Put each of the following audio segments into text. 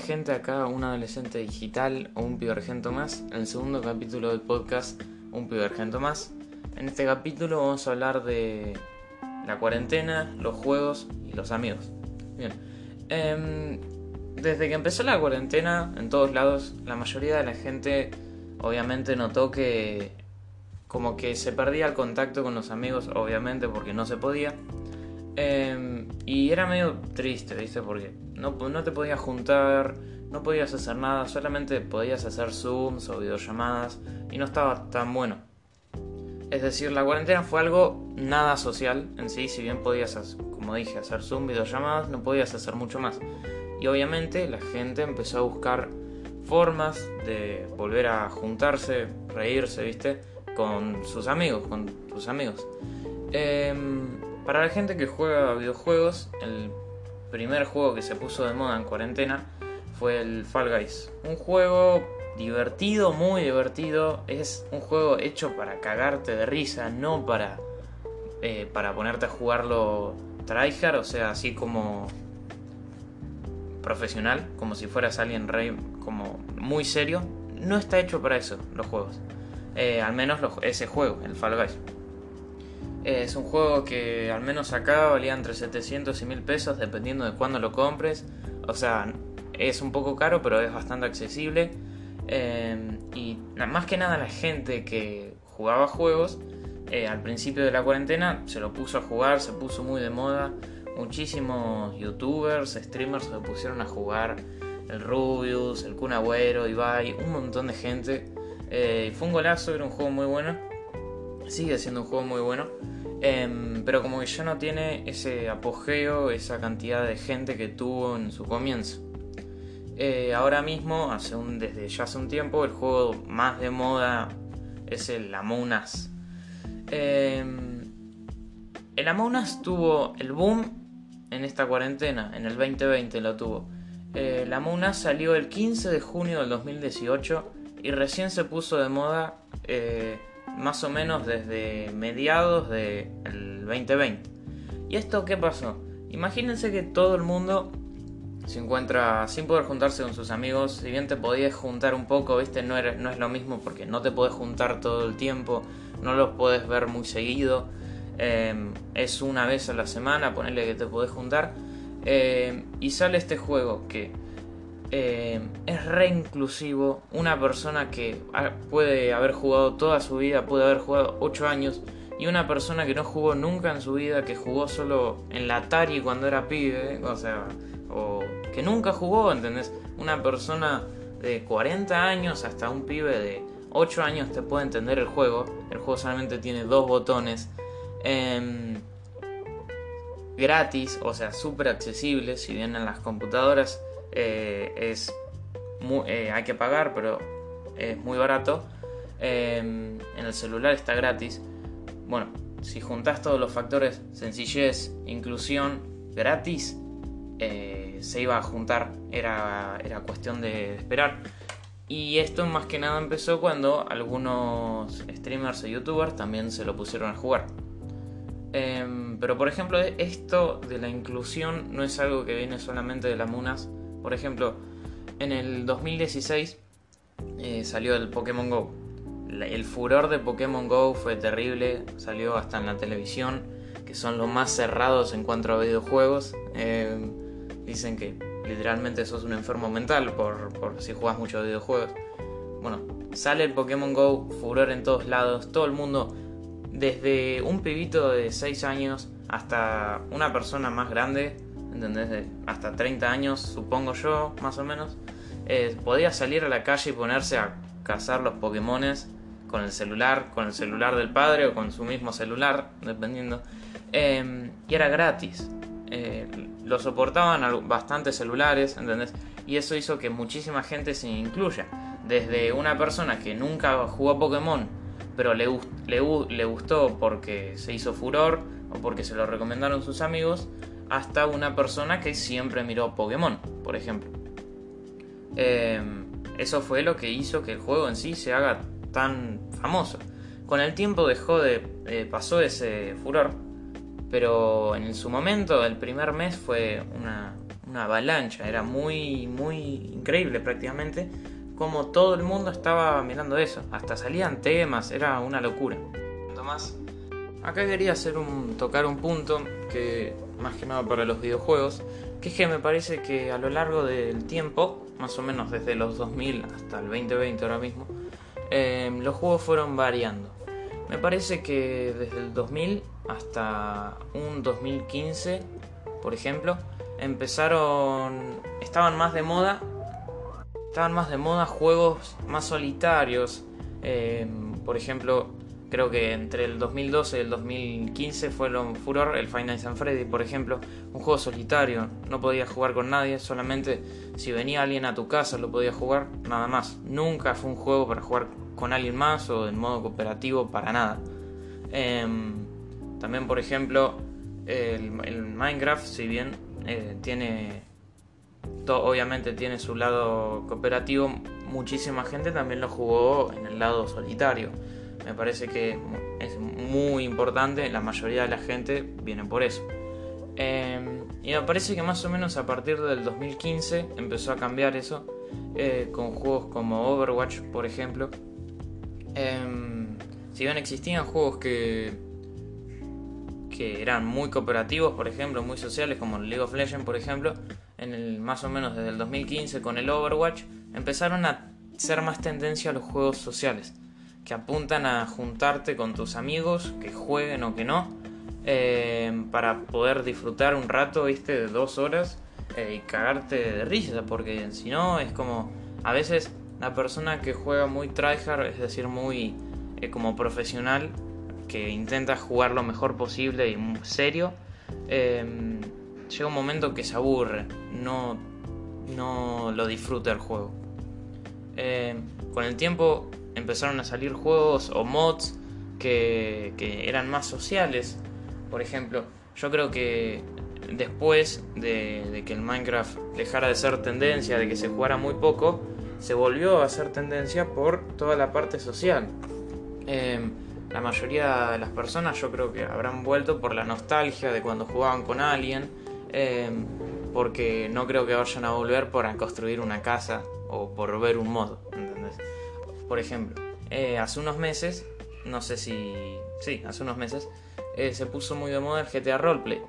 gente? Acá un adolescente digital o un pibergento más. En el segundo capítulo del podcast, un pibergento más. En este capítulo vamos a hablar de la cuarentena, los juegos y los amigos. Bien. Em, desde que empezó la cuarentena, en todos lados, la mayoría de la gente obviamente notó que como que se perdía el contacto con los amigos, obviamente porque no se podía. Em, y era medio triste, ¿viste? Porque no, no te podías juntar, no podías hacer nada, solamente podías hacer Zooms o videollamadas y no estaba tan bueno. Es decir, la cuarentena fue algo nada social en sí, si bien podías, como dije, hacer Zoom, videollamadas, no podías hacer mucho más. Y obviamente la gente empezó a buscar formas de volver a juntarse, reírse, ¿viste? Con sus amigos, con tus amigos. Em, para la gente que juega videojuegos, el primer juego que se puso de moda en cuarentena fue el Fall Guys. Un juego divertido, muy divertido. Es un juego hecho para cagarte de risa, no para, eh, para ponerte a jugarlo tryhard, o sea, así como profesional, como si fueras alguien rey, como muy serio. No está hecho para eso los juegos. Eh, al menos ese juego, el Fall Guys. Es un juego que al menos acá valía entre 700 y 1000 pesos dependiendo de cuándo lo compres. O sea, es un poco caro, pero es bastante accesible. Eh, y más que nada la gente que jugaba juegos eh, al principio de la cuarentena se lo puso a jugar, se puso muy de moda. Muchísimos youtubers, streamers se pusieron a jugar. El Rubius, el Kun Agüero, Ibai, un montón de gente. Eh, fue un golazo, era un juego muy bueno. Sigue siendo un juego muy bueno. Em, pero como que ya no tiene ese apogeo, esa cantidad de gente que tuvo en su comienzo. Eh, ahora mismo, hace un, desde ya hace un tiempo, el juego más de moda es el Among. Em, el Among tuvo el boom en esta cuarentena, en el 2020 lo tuvo. El Among salió el 15 de junio del 2018 y recién se puso de moda eh, más o menos desde mediados del 2020. ¿Y esto qué pasó? Imagínense que todo el mundo se encuentra sin poder juntarse con sus amigos. Si bien te podías juntar un poco, ¿viste? No, no es lo mismo porque no te podés juntar todo el tiempo, no los podés ver muy seguido. Em, es una vez a la semana, ponerle que te podés juntar. Em, y sale este juego que em, es re inclusivo. Una persona que puede haber jugado toda su vida, puede haber jugado 8 años. Y una persona que no jugó nunca en su vida, que jugó solo en la Atari cuando era pibe, o sea, o que nunca jugó, ¿entendés? Una persona de 40 años hasta un pibe de 8 años te puede entender el juego. El juego solamente tiene dos botones. Em, gratis, o sea, súper accesible. Si bien en las computadoras eh, es eh, hay que pagar, pero es muy barato. Em, en el celular está gratis. Bueno, si juntas todos los factores, sencillez, inclusión, gratis, eh, se iba a juntar, era, era cuestión de esperar. Y esto más que nada empezó cuando algunos streamers o youtubers también se lo pusieron a jugar. Em, pero por ejemplo, esto de la inclusión no es algo que viene solamente de las Munas. Por ejemplo, en el 2016 eh, salió el Pokémon Go. El furor de Pokémon Go fue terrible, salió hasta en la televisión, que son los más cerrados en cuanto a videojuegos. Em, dicen que literalmente sos un enfermo mental por, si juegas muchos videojuegos. Bueno, sale el Pokémon Go, furor en todos lados, todo el mundo, desde un pibito de 6 años hasta una persona más grande, ¿entendés? hasta 30 años, supongo yo, más o menos, eh, podía salir a la calle y ponerse a cazar los Pokémones con el celular, con el celular del padre o con su mismo celular, dependiendo. Em, y era gratis. Eh, lo soportaban bastantes celulares, ¿entendés? Y eso hizo que muchísima gente se incluya. Desde una persona que nunca jugó Pokémon, pero le, le, gustó porque se hizo furor o porque se lo recomendaron sus amigos, hasta una persona que siempre miró Pokémon, por ejemplo. Em, eso fue lo que hizo que el juego en sí se haga tan famoso. Con el tiempo dejó de. Eh, pasó ese furor pero en su momento, el primer mes fue una, una avalancha, era muy, muy increíble prácticamente como todo el mundo estaba mirando eso, hasta salían temas, era una locura. Tomás, acá quería hacer un, tocar un punto que más que nada para los videojuegos, que es que me parece que a lo largo del tiempo, más o menos desde los 2000 hasta el 2020 ahora mismo, em, los juegos fueron variando. Me parece que desde el 2000 hasta un 2015, por ejemplo, empezaron, estaban más de moda, estaban más de moda juegos más solitarios. Eh, por ejemplo, creo que entre el 2012 y el 2015 fueron furor el Final Fantasy Freddy, por ejemplo, un juego solitario, no podías jugar con nadie, solamente si venía alguien a tu casa lo podías jugar, nada más. Nunca fue un juego para jugar con alguien más o en modo cooperativo para nada. Em, también, por ejemplo, el Minecraft, si bien eh, tiene, obviamente tiene su lado cooperativo, muchísima gente también lo jugó en el lado solitario. Me parece que es muy importante, la mayoría de la gente viene por eso. Em, y me parece que más o menos a partir del 2015 empezó a cambiar eso, eh, con juegos como Overwatch, por ejemplo. Em, si bien existían juegos que que eran muy cooperativos, por ejemplo, muy sociales, como League of Legends, por ejemplo, en el, más o menos desde el 2015 con el Overwatch, empezaron a ser más tendencia a los juegos sociales, que apuntan a juntarte con tus amigos, que jueguen o que no, eh, para poder disfrutar un rato, viste, de dos horas eh, y cagarte de risa, porque si no es como, a veces la persona que juega muy tryhard, es decir, muy eh, como profesional, que intenta jugar lo mejor posible y serio, llega un momento que se aburre, no, no lo disfruta el juego. Con el tiempo empezaron a salir juegos o mods que, eran más sociales. Por ejemplo, yo creo que después de, que el Minecraft dejara de ser tendencia, de que se jugara muy poco, se volvió a ser tendencia por toda la parte social. Em, la mayoría de las personas yo creo que habrán vuelto por la nostalgia de cuando jugaban con alguien, em, porque no creo que vayan a volver por construir una casa o por ver un ¿entendés? Por ejemplo, eh, hace unos meses, no sé si... Sí, hace unos meses, eh, se puso muy de moda el GTA Roleplay,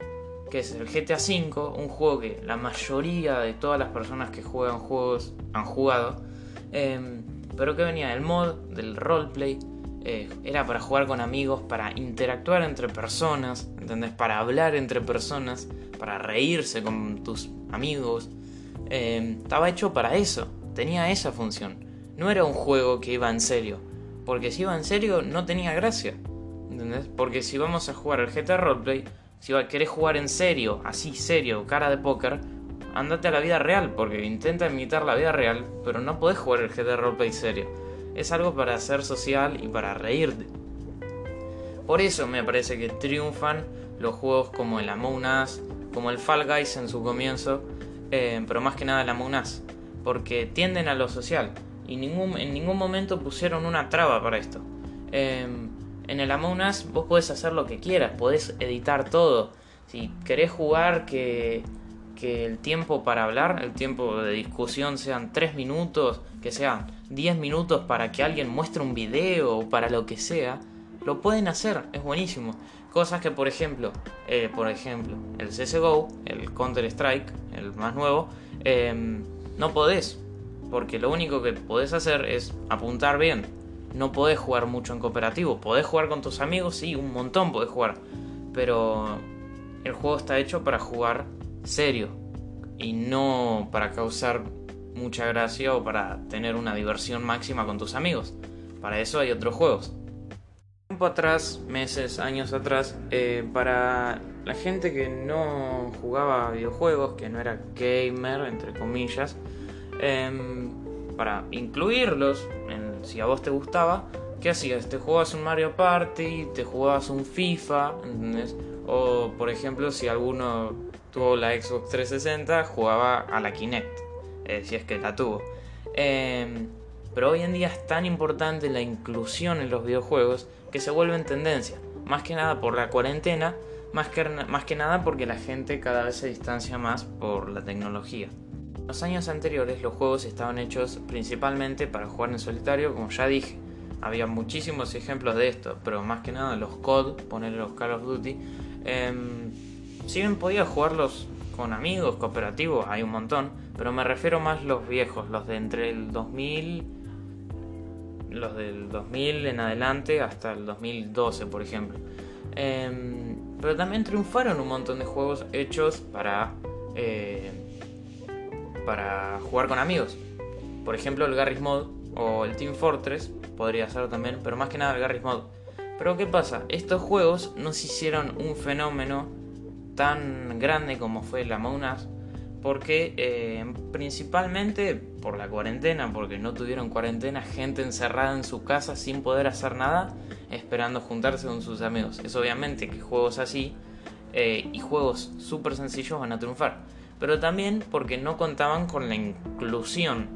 que es el GTA V, un juego que la mayoría de todas las personas que juegan juegos han jugado, em, pero que venía del mod, del roleplay, eh, era para jugar con amigos, para interactuar entre personas, ¿entendés? Para hablar entre personas, para reírse con tus amigos. Eh, estaba hecho para eso, tenía esa función. No era un juego que iba en serio, porque si iba en serio no tenía gracia, ¿entendés? Porque si vamos a jugar al GTA Roleplay, si querés jugar en serio, así serio, cara de póker, andate a la vida real, porque intenta imitar la vida real, pero no podés jugar el GTA Roleplay serio es algo para hacer social y para reírte. Por eso me parece que triunfan los juegos como el Among Us, como el Fall Guys en su comienzo, eh, pero más que nada el Among Us, porque tienden a lo social y ningún, en ningún momento pusieron una traba para esto. Eh, en el Among Us vos podés hacer lo que quieras, podés editar todo. Si querés jugar que que el tiempo para hablar, el tiempo de discusión sean 3 minutos, que sean 10 minutos para que alguien muestre un video o para lo que sea, lo pueden hacer, es buenísimo. Cosas que por ejemplo, eh, por ejemplo, el CSGO, el Counter Strike, el más nuevo, em, no podés, porque lo único que podés hacer es apuntar bien. No podés jugar mucho en cooperativo, podés jugar con tus amigos, sí, un montón podés jugar, pero el juego está hecho para jugar serio y no para causar mucha gracia o para tener una diversión máxima con tus amigos. Para eso hay otros juegos. Tiempo atrás, meses, años atrás, eh, para la gente que no jugaba videojuegos, que no era gamer, entre comillas, em, para incluirlos, si a vos te gustaba, ¿qué hacías? Te jugabas un Mario Party, te jugabas un FIFA. O por ejemplo, si alguno tuvo la Xbox 360, jugaba a la Kinect, eh, si es que la tuvo. Em, pero hoy en día es tan importante la inclusión en los videojuegos que se vuelve en tendencia. Más que nada por la cuarentena, Más que, más que nada porque la gente cada vez se distancia más por la tecnología. En los años anteriores los juegos estaban hechos principalmente para jugar en solitario, como ya dije. Había muchísimos ejemplos de esto, pero más que nada los COD, poner los Call of Duty. Eh, si bien podía jugarlos con amigos, cooperativos, hay un montón, pero me refiero más los viejos, los de entre el 2000, los del 2000 en adelante hasta el 2012, por ejemplo. Em, pero también triunfaron un montón de juegos hechos para, eh, para jugar con amigos. Por ejemplo, el Garry's Mod o el Team Fortress podría ser también, pero más que nada el Garry's Mod. Pero ¿qué pasa? Estos juegos no se hicieron un fenómeno tan grande como fue la Among porque eh, principalmente por la cuarentena, porque no tuvieron cuarentena, gente encerrada en su casa sin poder hacer nada, esperando juntarse con sus amigos. Es obviamente que juegos así eh, y juegos súper sencillos van a triunfar, pero también porque no contaban con la inclusión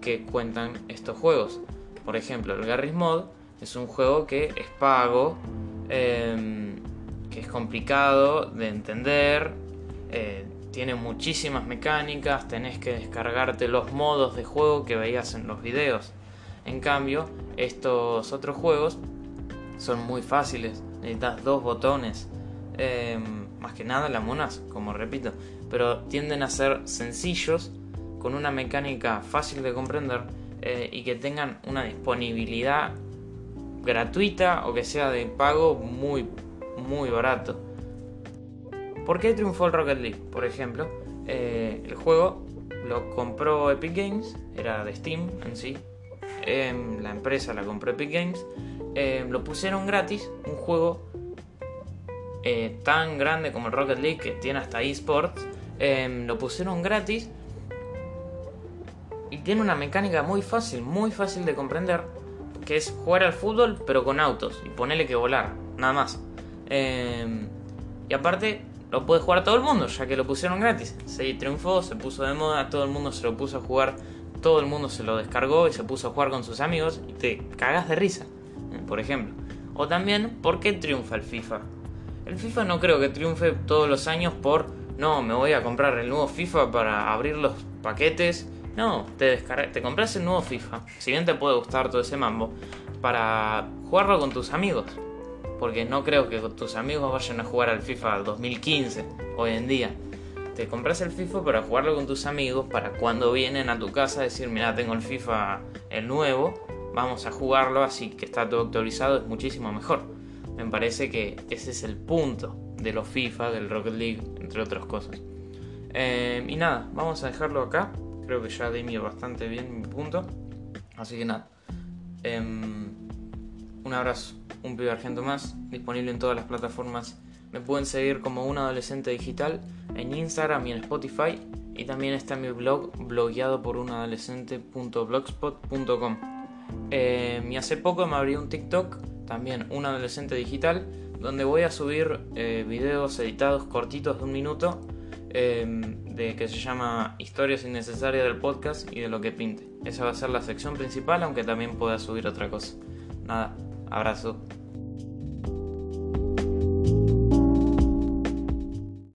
que cuentan estos juegos. Por ejemplo, el Garry's Mod es un juego que es pago. Em, que es complicado de entender, eh, tiene muchísimas mecánicas, tenés que descargarte los modos de juego que veías en los videos. En cambio, estos otros juegos son muy fáciles, necesitas dos botones, em, más que nada las monas, como repito, pero tienden a ser sencillos, con una mecánica fácil de comprender eh, y que tengan una disponibilidad gratuita o que sea de pago muy muy barato. ¿Por qué triunfó el Rocket League? Por ejemplo, eh, el juego lo compró Epic Games, era de Steam en sí. Em, la empresa la compró Epic Games. Em, lo pusieron gratis, un juego eh, tan grande como el Rocket League que tiene hasta esports. Em, lo pusieron gratis y tiene una mecánica muy fácil, muy fácil de comprender, que es jugar al fútbol pero con autos y ponerle que volar, nada más. Em, y aparte, lo puede jugar todo el mundo, ya que lo pusieron gratis. Se triunfó, se puso de moda, todo el mundo se lo puso a jugar, todo el mundo se lo descargó y se puso a jugar con sus amigos y te cagas de risa, eh, por ejemplo. O también, ¿por qué triunfa el FIFA? El FIFA no creo que triunfe todos los años por, no, me voy a comprar el nuevo FIFA para abrir los paquetes. No, te, te compras el nuevo FIFA, si bien te puede gustar todo ese mambo, para jugarlo con tus amigos porque no creo que tus amigos vayan a jugar al FIFA 2015 hoy en día. Te compras el FIFA para jugarlo con tus amigos, para cuando vienen a tu casa decir, mira, tengo el FIFA el nuevo, vamos a jugarlo así que está todo actualizado, es muchísimo mejor. Me parece que ese es el punto de los FIFA, del Rocket League, entre otras cosas. Eh, y nada, vamos a dejarlo acá. Creo que ya di bastante bien mi punto. Así que nada. Em, un abrazo un pibe argento más, disponible en todas las plataformas. Me pueden seguir como un adolescente digital en Instagram y en Spotify. Y también está mi blog, blogueado por unadolescente.blogspot.com. Eh, y hace poco me abrí un TikTok, también un adolescente digital, donde voy a subir eh, videos editados cortitos de un minuto, eh, de que se llama Historias innecesarias del podcast y de lo que pinte. Esa va a ser la sección principal, aunque también pueda subir otra cosa. Nada, Abrazo.